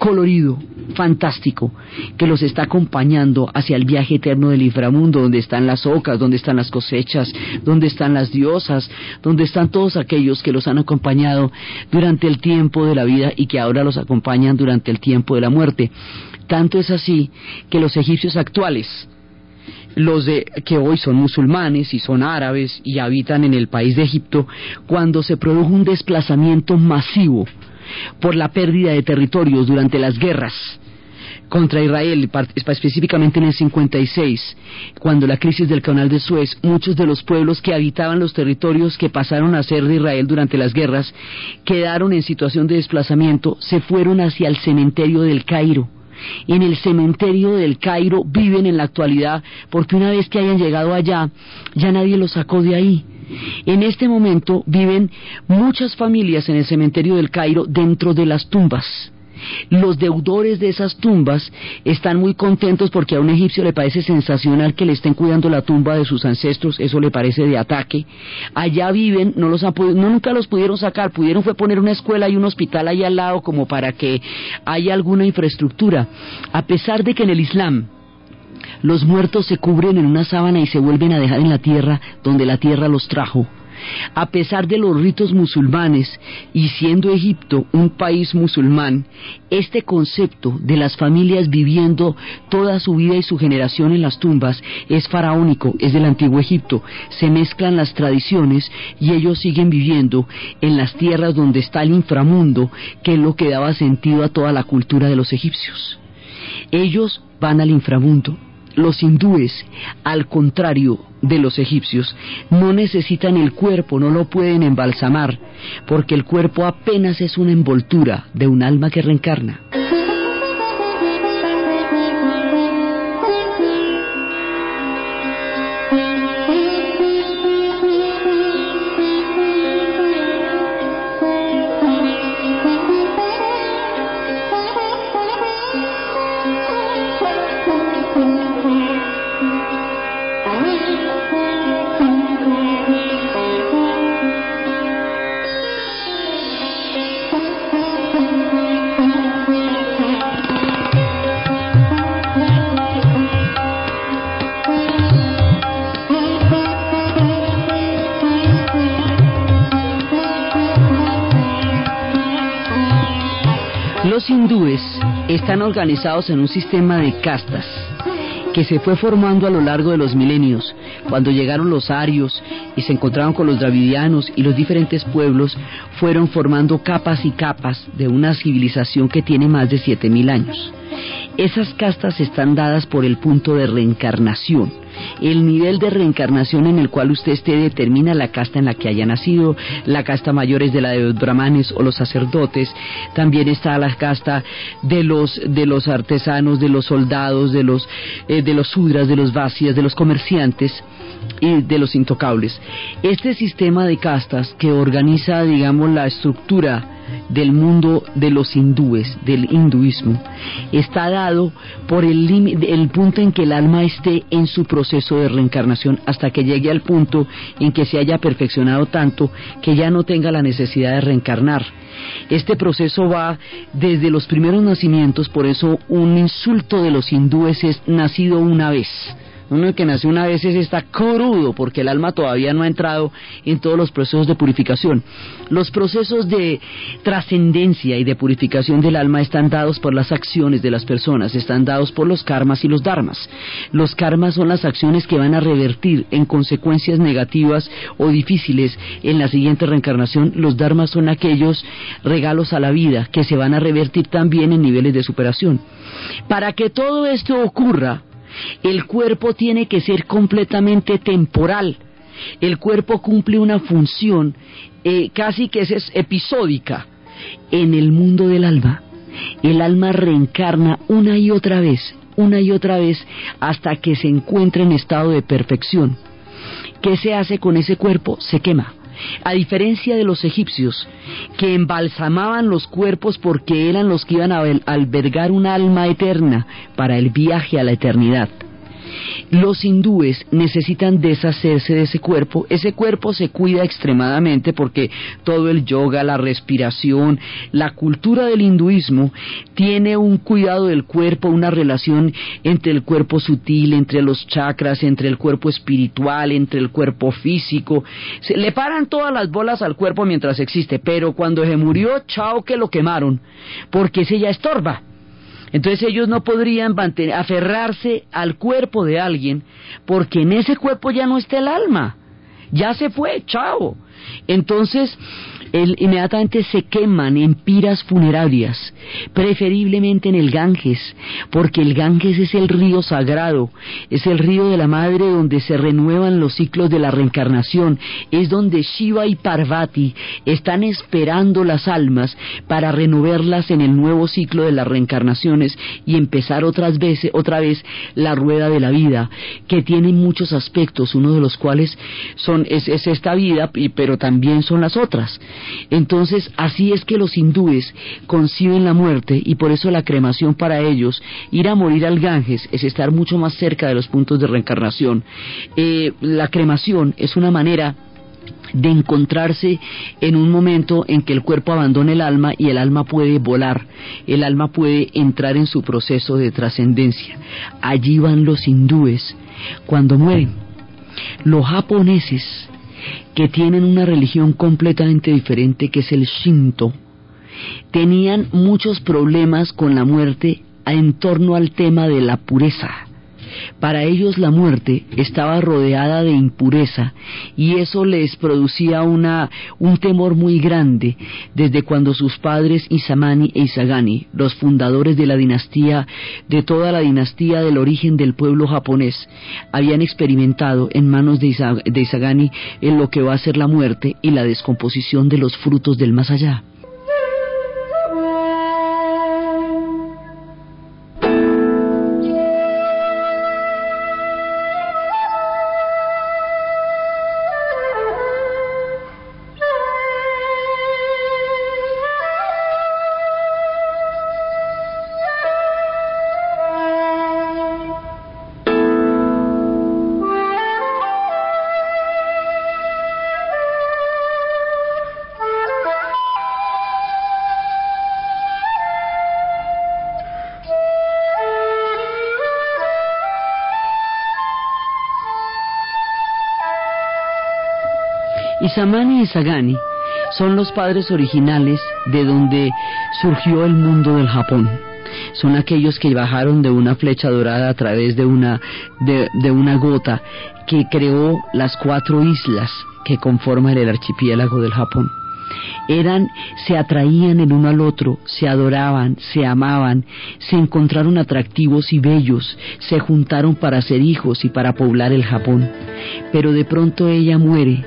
colorido, fantástico, que los está acompañando hacia el viaje eterno del inframundo, donde están las ocas, donde están las cosechas, donde están las diosas, donde están todos aquellos que los han acompañado durante el tiempo de la vida y que ahora los acompañan durante el tiempo de la muerte. Tanto es así que los egipcios actuales, los de que hoy son musulmanes y son árabes y habitan en el país de Egipto, cuando se produjo un desplazamiento masivo por la pérdida de territorios durante las guerras contra Israel, específicamente en el 56, cuando la crisis del canal de Suez, muchos de los pueblos que habitaban los territorios que pasaron a ser de Israel durante las guerras quedaron en situación de desplazamiento, se fueron hacia el cementerio del Cairo. En el cementerio del Cairo viven en la actualidad porque una vez que hayan llegado allá, ya nadie los sacó de ahí. En este momento viven muchas familias en el cementerio del Cairo dentro de las tumbas los deudores de esas tumbas están muy contentos porque a un egipcio le parece sensacional que le estén cuidando la tumba de sus ancestros, eso le parece de ataque. Allá viven, no los no nunca los pudieron sacar, pudieron fue poner una escuela y un hospital ahí al lado como para que haya alguna infraestructura. A pesar de que en el Islam los muertos se cubren en una sábana y se vuelven a dejar en la tierra donde la tierra los trajo. A pesar de los ritos musulmanes y siendo Egipto un país musulmán, este concepto de las familias viviendo toda su vida y su generación en las tumbas es faraónico, es del antiguo Egipto. Se mezclan las tradiciones y ellos siguen viviendo en las tierras donde está el inframundo, que es lo que daba sentido a toda la cultura de los egipcios. Ellos van al inframundo, los hindúes, al contrario de los egipcios, no necesitan el cuerpo, no lo pueden embalsamar, porque el cuerpo apenas es una envoltura de un alma que reencarna. Están organizados en un sistema de castas que se fue formando a lo largo de los milenios. Cuando llegaron los arios y se encontraron con los dravidianos y los diferentes pueblos, fueron formando capas y capas de una civilización que tiene más de 7.000 años. Esas castas están dadas por el punto de reencarnación. El nivel de reencarnación en el cual usted esté determina la casta en la que haya nacido. La casta mayor es de la de los brahmanes o los sacerdotes. También está la casta de los, de los artesanos, de los soldados, de los, eh, de los sudras, de los vacías, de los comerciantes y de los intocables. Este sistema de castas que organiza, digamos, la estructura del mundo de los hindúes, del hinduismo, está dado por el, el punto en que el alma esté en su proceso de reencarnación hasta que llegue al punto en que se haya perfeccionado tanto que ya no tenga la necesidad de reencarnar. Este proceso va desde los primeros nacimientos, por eso un insulto de los hindúes es nacido una vez uno que nace una vez está crudo porque el alma todavía no ha entrado en todos los procesos de purificación. Los procesos de trascendencia y de purificación del alma están dados por las acciones de las personas, están dados por los karmas y los dharmas. Los karmas son las acciones que van a revertir en consecuencias negativas o difíciles en la siguiente reencarnación. Los dharmas son aquellos regalos a la vida que se van a revertir también en niveles de superación. Para que todo esto ocurra, el cuerpo tiene que ser completamente temporal. El cuerpo cumple una función eh, casi que es episódica en el mundo del alma. El alma reencarna una y otra vez, una y otra vez, hasta que se encuentra en estado de perfección. ¿Qué se hace con ese cuerpo? Se quema. A diferencia de los egipcios, que embalsamaban los cuerpos porque eran los que iban a albergar un alma eterna para el viaje a la eternidad. Los hindúes necesitan deshacerse de ese cuerpo. Ese cuerpo se cuida extremadamente porque todo el yoga, la respiración, la cultura del hinduismo tiene un cuidado del cuerpo, una relación entre el cuerpo sutil, entre los chakras, entre el cuerpo espiritual, entre el cuerpo físico. Se le paran todas las bolas al cuerpo mientras existe, pero cuando se murió, chao que lo quemaron, porque ese ya estorba. Entonces ellos no podrían aferrarse al cuerpo de alguien porque en ese cuerpo ya no está el alma. Ya se fue, chao. Entonces, inmediatamente se queman en piras funerarias, preferiblemente en el Ganges, porque el Ganges es el río sagrado, es el río de la madre donde se renuevan los ciclos de la reencarnación, es donde Shiva y Parvati están esperando las almas para renovarlas en el nuevo ciclo de las reencarnaciones y empezar otras veces, otra vez la rueda de la vida, que tiene muchos aspectos, uno de los cuales son, es, es esta vida, pero también son las otras. Entonces, así es que los hindúes conciben la muerte y por eso la cremación para ellos, ir a morir al Ganges, es estar mucho más cerca de los puntos de reencarnación. Eh, la cremación es una manera de encontrarse en un momento en que el cuerpo abandona el alma y el alma puede volar, el alma puede entrar en su proceso de trascendencia. Allí van los hindúes cuando mueren. Los japoneses, que tienen una religión completamente diferente que es el Shinto, tenían muchos problemas con la muerte en torno al tema de la pureza. Para ellos la muerte estaba rodeada de impureza y eso les producía una, un temor muy grande desde cuando sus padres Isamani e Isagani, los fundadores de la dinastía, de toda la dinastía del origen del pueblo japonés, habían experimentado en manos de, Isagani en lo que va a ser la muerte y la descomposición de los frutos del más allá. Isamani y Sagani son los padres originales de donde surgió el mundo del Japón. Son aquellos que bajaron de una flecha dorada a través de una, de, una gota que creó las cuatro islas que conforman el archipiélago del Japón eran, se atraían el uno al otro, se adoraban, se amaban, se encontraron atractivos y bellos, se juntaron para ser hijos y para poblar el Japón. Pero de pronto ella muere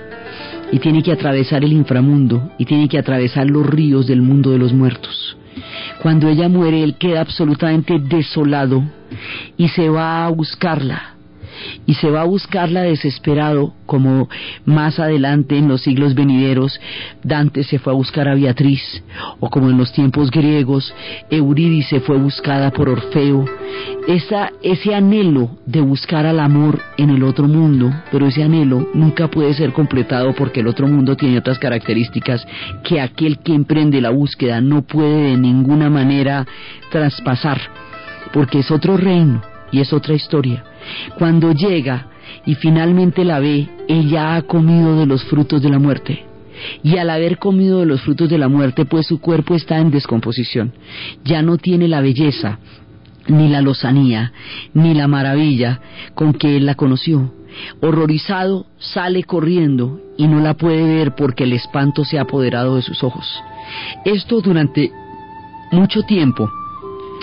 y tiene que atravesar el inframundo y tiene que atravesar los ríos del mundo de los muertos. Cuando ella muere, él queda absolutamente desolado y se va a buscarla y se va a buscarla desesperado, como más adelante en los siglos venideros Dante se fue a buscar a Beatriz, o como en los tiempos griegos Eurídice fue buscada por Orfeo. Esa, ese anhelo de buscar al amor en el otro mundo, pero ese anhelo nunca puede ser completado porque el otro mundo tiene otras características que aquel que emprende la búsqueda no puede de ninguna manera traspasar, porque es otro reino y es otra historia. Cuando llega y finalmente la ve, ella ha comido de los frutos de la muerte. Y al haber comido de los frutos de la muerte, pues su cuerpo está en descomposición. Ya no tiene la belleza, ni la lozanía, ni la maravilla con que él la conoció. Horrorizado, sale corriendo y no la puede ver porque el espanto se ha apoderado de sus ojos. Esto durante mucho tiempo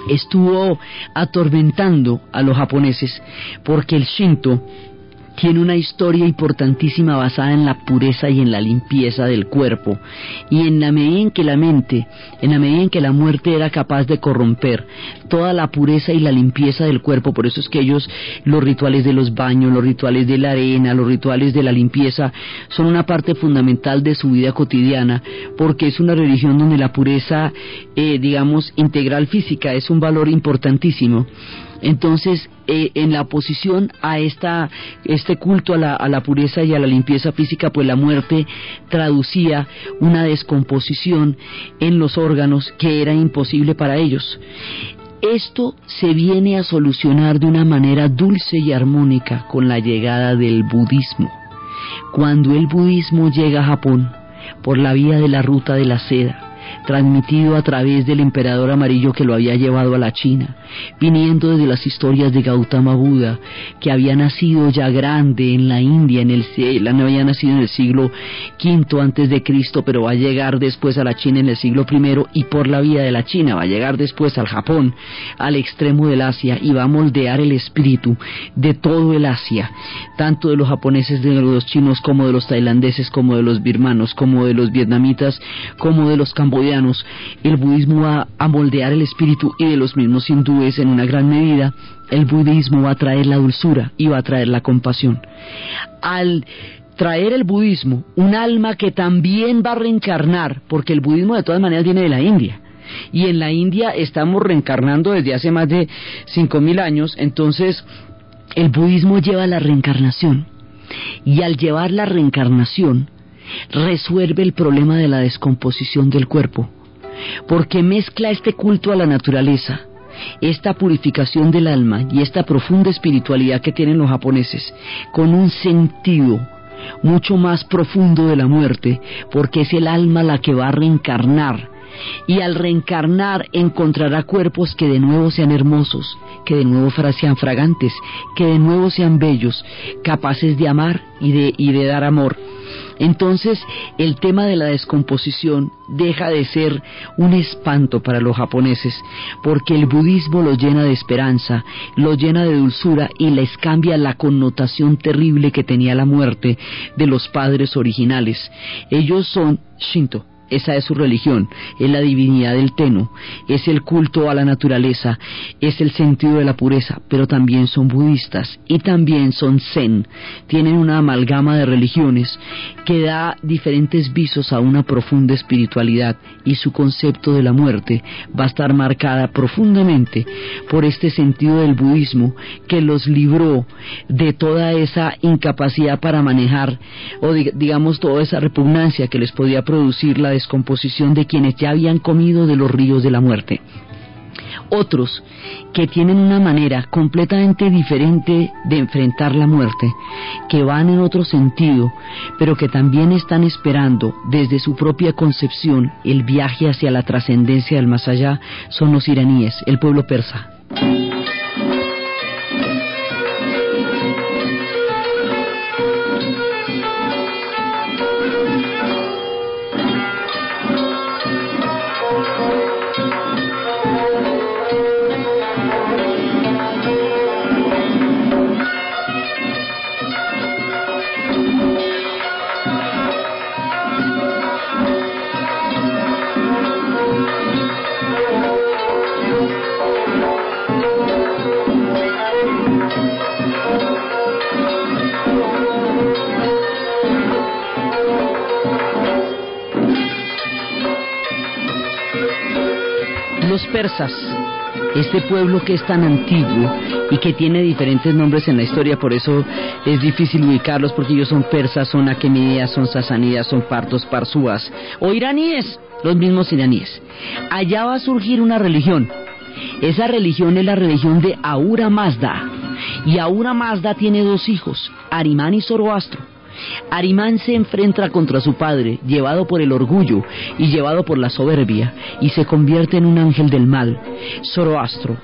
estuvo atormentando a los japoneses porque el Shinto tiene una historia importantísima basada en la pureza y en la limpieza del cuerpo y en la medida en que la mente, en la medida en que la muerte era capaz de corromper toda la pureza y la limpieza del cuerpo, por eso es que ellos los rituales de los baños, los rituales de la arena, los rituales de la limpieza son una parte fundamental de su vida cotidiana porque es una religión donde la pureza, eh, digamos, integral física es un valor importantísimo. Entonces, eh, en la oposición a esta, este culto a la, a la pureza y a la limpieza física, pues la muerte traducía una descomposición en los órganos que era imposible para ellos. Esto se viene a solucionar de una manera dulce y armónica con la llegada del budismo. Cuando el budismo llega a Japón por la vía de la ruta de la seda, transmitido a través del emperador amarillo que lo había llevado a la China, viniendo desde las historias de Gautama Buda, que había nacido ya grande en la India, en el no había nacido en el siglo V antes de Cristo, pero va a llegar después a la China en el siglo I y por la vía de la China va a llegar después al Japón, al extremo del Asia y va a moldear el espíritu de todo el Asia, tanto de los japoneses, de los chinos como de los tailandeses, como de los birmanos, como de los vietnamitas, como de los camboyanos. El budismo va a moldear el espíritu y de los mismos hindúes en una gran medida. El budismo va a traer la dulzura y va a traer la compasión. Al traer el budismo un alma que también va a reencarnar, porque el budismo de todas maneras viene de la India. Y en la India estamos reencarnando desde hace más de 5.000 años, entonces el budismo lleva la reencarnación. Y al llevar la reencarnación, resuelve el problema de la descomposición del cuerpo, porque mezcla este culto a la naturaleza, esta purificación del alma y esta profunda espiritualidad que tienen los japoneses con un sentido mucho más profundo de la muerte, porque es el alma la que va a reencarnar y al reencarnar encontrará cuerpos que de nuevo sean hermosos, que de nuevo sean fragantes, que de nuevo sean bellos, capaces de amar y de, y de dar amor. Entonces el tema de la descomposición deja de ser un espanto para los japoneses, porque el budismo los llena de esperanza, los llena de dulzura y les cambia la connotación terrible que tenía la muerte de los padres originales. Ellos son Shinto, esa es su religión, es la divinidad del Teno, es el culto a la naturaleza, es el sentido de la pureza, pero también son budistas y también son zen, tienen una amalgama de religiones que da diferentes visos a una profunda espiritualidad y su concepto de la muerte va a estar marcada profundamente por este sentido del budismo que los libró de toda esa incapacidad para manejar o digamos toda esa repugnancia que les podía producir la descomposición de quienes ya habían comido de los ríos de la muerte. Otros que tienen una manera completamente diferente de enfrentar la muerte, que van en otro sentido, pero que también están esperando desde su propia concepción el viaje hacia la trascendencia del más allá, son los iraníes, el pueblo persa. Este pueblo que es tan antiguo y que tiene diferentes nombres en la historia, por eso es difícil ubicarlos porque ellos son persas, son aquemídeas, son sasánidas, son partos, parsúas o iraníes, los mismos iraníes. Allá va a surgir una religión. Esa religión es la religión de Aura Mazda. Y Aura Mazda tiene dos hijos, Arimán y Zoroastro. Arimán se enfrenta contra su padre, llevado por el orgullo y llevado por la soberbia, y se convierte en un ángel del mal. Zoroastro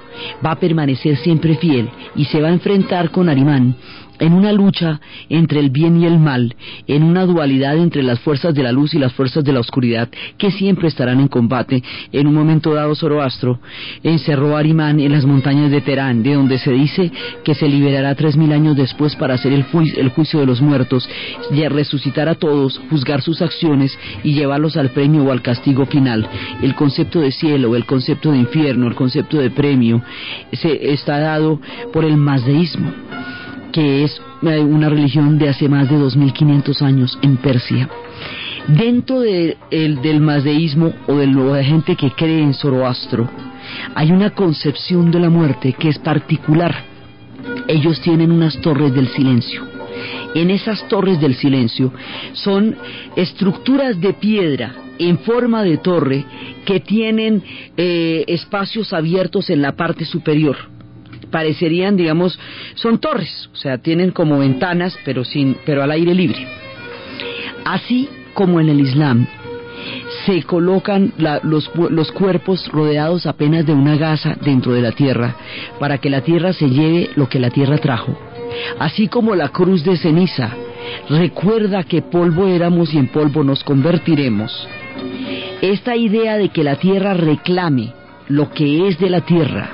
va a permanecer siempre fiel y se va a enfrentar con Arimán en una lucha entre el bien y el mal, en una dualidad entre las fuerzas de la luz y las fuerzas de la oscuridad, que siempre estarán en combate. En un momento dado, Zoroastro encerró a Arimán en las montañas de Terán, de donde se dice que se liberará tres mil años después para hacer el, juicio de los muertos, y resucitar a todos, juzgar sus acciones y llevarlos al premio o al castigo final. El concepto de cielo, el concepto de infierno, el concepto de premio, se está dado por el mazdeísmo que es eh, una religión de hace más de 2.500 años en Persia. Dentro de, del mazdeísmo o de la gente que cree en Zoroastro, hay una concepción de la muerte que es particular. Ellos tienen unas torres del silencio. En esas torres del silencio son estructuras de piedra en forma de torre que tienen eh, espacios abiertos en la parte superior parecerían, digamos, son torres, o sea, tienen como ventanas, pero sin, pero al aire libre. Así como en el Islam se colocan los, los cuerpos rodeados apenas de una gasa dentro de la tierra para que la tierra se lleve lo que la tierra trajo. Así como la cruz de ceniza recuerda que polvo éramos y en polvo nos convertiremos. Esta idea de que la tierra reclame lo que es de la tierra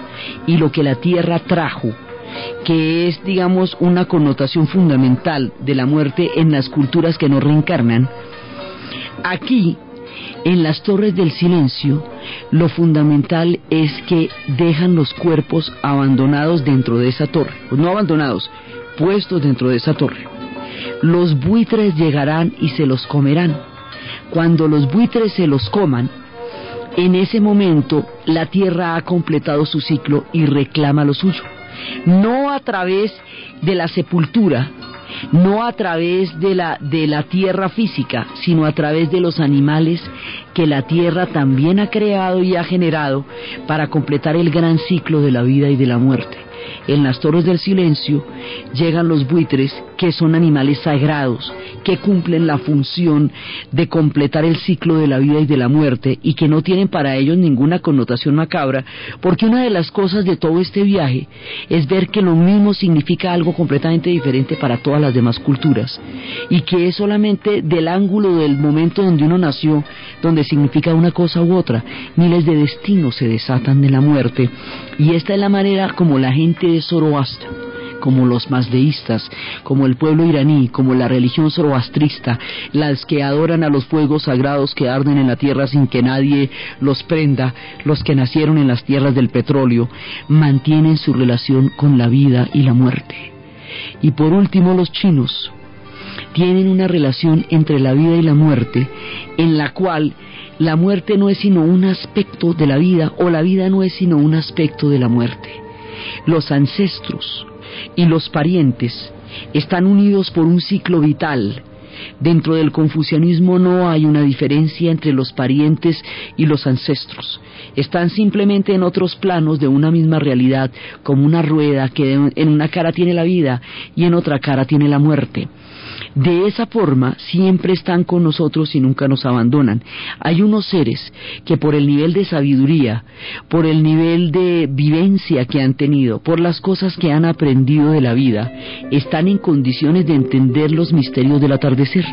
y lo que la tierra trajo, que es, digamos, una connotación fundamental de la muerte en las culturas que nos reencarnan, aquí, en las torres del silencio, lo fundamental es que dejan los cuerpos abandonados dentro de esa torre, no abandonados, puestos dentro de esa torre. Los buitres llegarán y se los comerán. Cuando los buitres se los coman, en ese momento la tierra ha completado su ciclo y reclama lo suyo. No a través de la sepultura, no a través de la, de la tierra física, sino a través de los animales que la tierra también ha creado y ha generado para completar el gran ciclo de la vida y de la muerte en las torres del silencio llegan los buitres, que son animales sagrados, que cumplen la función de completar el ciclo de la vida y de la muerte y que no tienen para ellos ninguna connotación macabra, porque una de las cosas de todo este viaje es ver que lo mismo significa algo completamente diferente para todas las demás culturas y que es solamente del ángulo del momento donde uno nació, donde significa una cosa u otra. Miles de destinos se desatan de la muerte y esta es la manera como la gente de Zoroastro, como los mazdeístas, como el pueblo iraní, como la religión zoroastrista, las que adoran a los fuegos sagrados que arden en la tierra sin que nadie los prenda, los que nacieron en las tierras del petróleo, mantienen su relación con la vida y la muerte. Y por último los chinos tienen una relación entre la vida y la muerte en la cual la muerte no es sino un aspecto de la vida o la vida no es sino un aspecto de la muerte. Los ancestros y los parientes están unidos por un ciclo vital. Dentro del confucianismo no hay una diferencia entre los parientes y los ancestros. Están simplemente en otros planos de una misma realidad, como una rueda que en una cara tiene la vida y en otra cara tiene la muerte. De esa forma siempre están con nosotros y nunca nos abandonan. Hay unos seres que por el nivel de sabiduría, por el nivel de vivencia que han tenido, por las cosas que han aprendido de la vida, están en condiciones de entender los misterios del atardecer.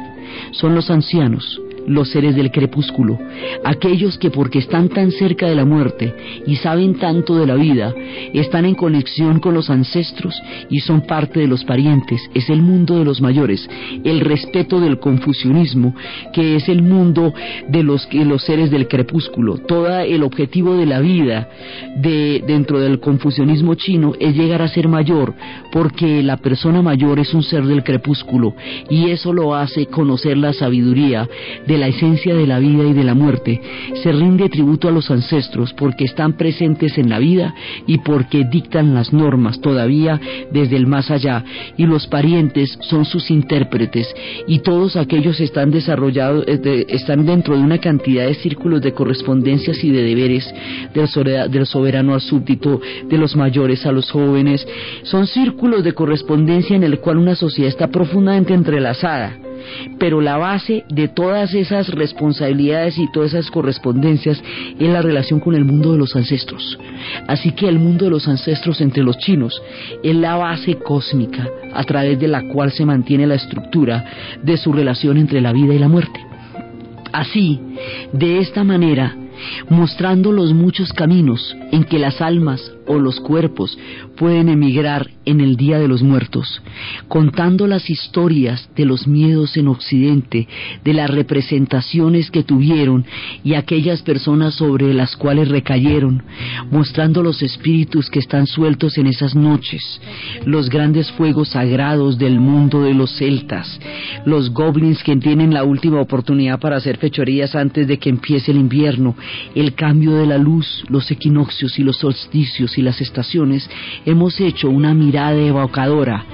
Son los ancianos, los seres del crepúsculo, aquellos que porque están tan cerca de la muerte y saben tanto de la vida, están en conexión con los ancestros y son parte de los parientes, es el mundo de los mayores, el respeto del confucianismo, que es el mundo de los, los seres del crepúsculo. Todo el objetivo de la vida de, dentro del confucianismo chino es llegar a ser mayor, porque la persona mayor es un ser del crepúsculo y eso lo hace conocer la sabiduría de la esencia de la vida y de la muerte, se rinde tributo a los ancestros porque están presentes en la vida y porque dictan las normas todavía desde el más allá, y los parientes son sus intérpretes, y todos aquellos están desarrollados, eh, están dentro de una cantidad de círculos de correspondencias y de deberes del, del soberano al súbdito, de los mayores a los jóvenes, son círculos de correspondencia en el cual una sociedad está profundamente entrelazada pero la base de todas esas responsabilidades y todas esas correspondencias es la relación con el mundo de los ancestros. Así que el mundo de los ancestros entre los chinos es la base cósmica a través de la cual se mantiene la estructura de su relación entre la vida y la muerte. Así, de esta manera, mostrando los muchos caminos en que las almas o los cuerpos pueden emigrar en el Día de los Muertos, contando las historias de los miedos en Occidente, de las representaciones que tuvieron y aquellas personas sobre las cuales recayeron, mostrando los espíritus que están sueltos en esas noches, los grandes fuegos sagrados del mundo de los celtas, los goblins que tienen la última oportunidad para hacer fechorías antes de que empiece el invierno, el cambio de la luz, los equinoccios y los solsticios y las estaciones, hemos hecho una mirada evocadora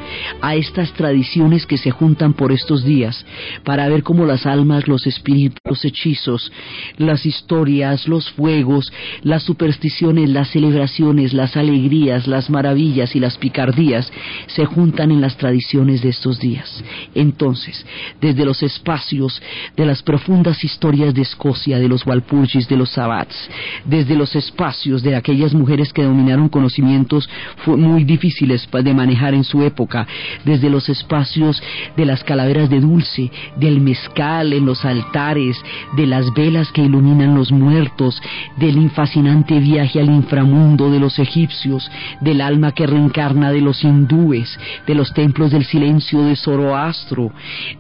a estas tradiciones que se juntan por estos días para ver cómo las almas, los espíritus, los hechizos, las historias, los fuegos, las supersticiones, las celebraciones, las alegrías, las maravillas y las picardías se juntan en las tradiciones de estos días. Entonces, desde los espacios de las profundas historias de Escocia, de los Walpurgis, de los Sabbats, desde los espacios de aquellas mujeres que dominaron conocimientos muy difíciles de manejar en su época, desde los espacios de las calaveras de dulce, del mezcal en los altares, de las velas que iluminan los muertos, del fascinante viaje al inframundo de los egipcios, del alma que reencarna de los hindúes, de los templos del silencio de Zoroastro,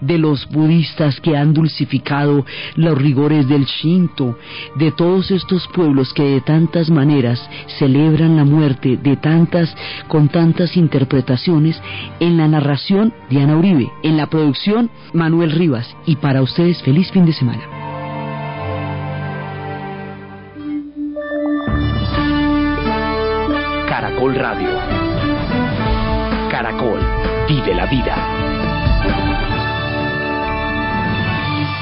de los budistas que han dulcificado los rigores del Shinto, de todos estos pueblos que de tantas maneras celebran la muerte de tantas con tantas interpretaciones en la narración Diana Uribe, en la producción Manuel Rivas y para ustedes feliz fin de semana. Caracol Radio. Caracol vive la vida.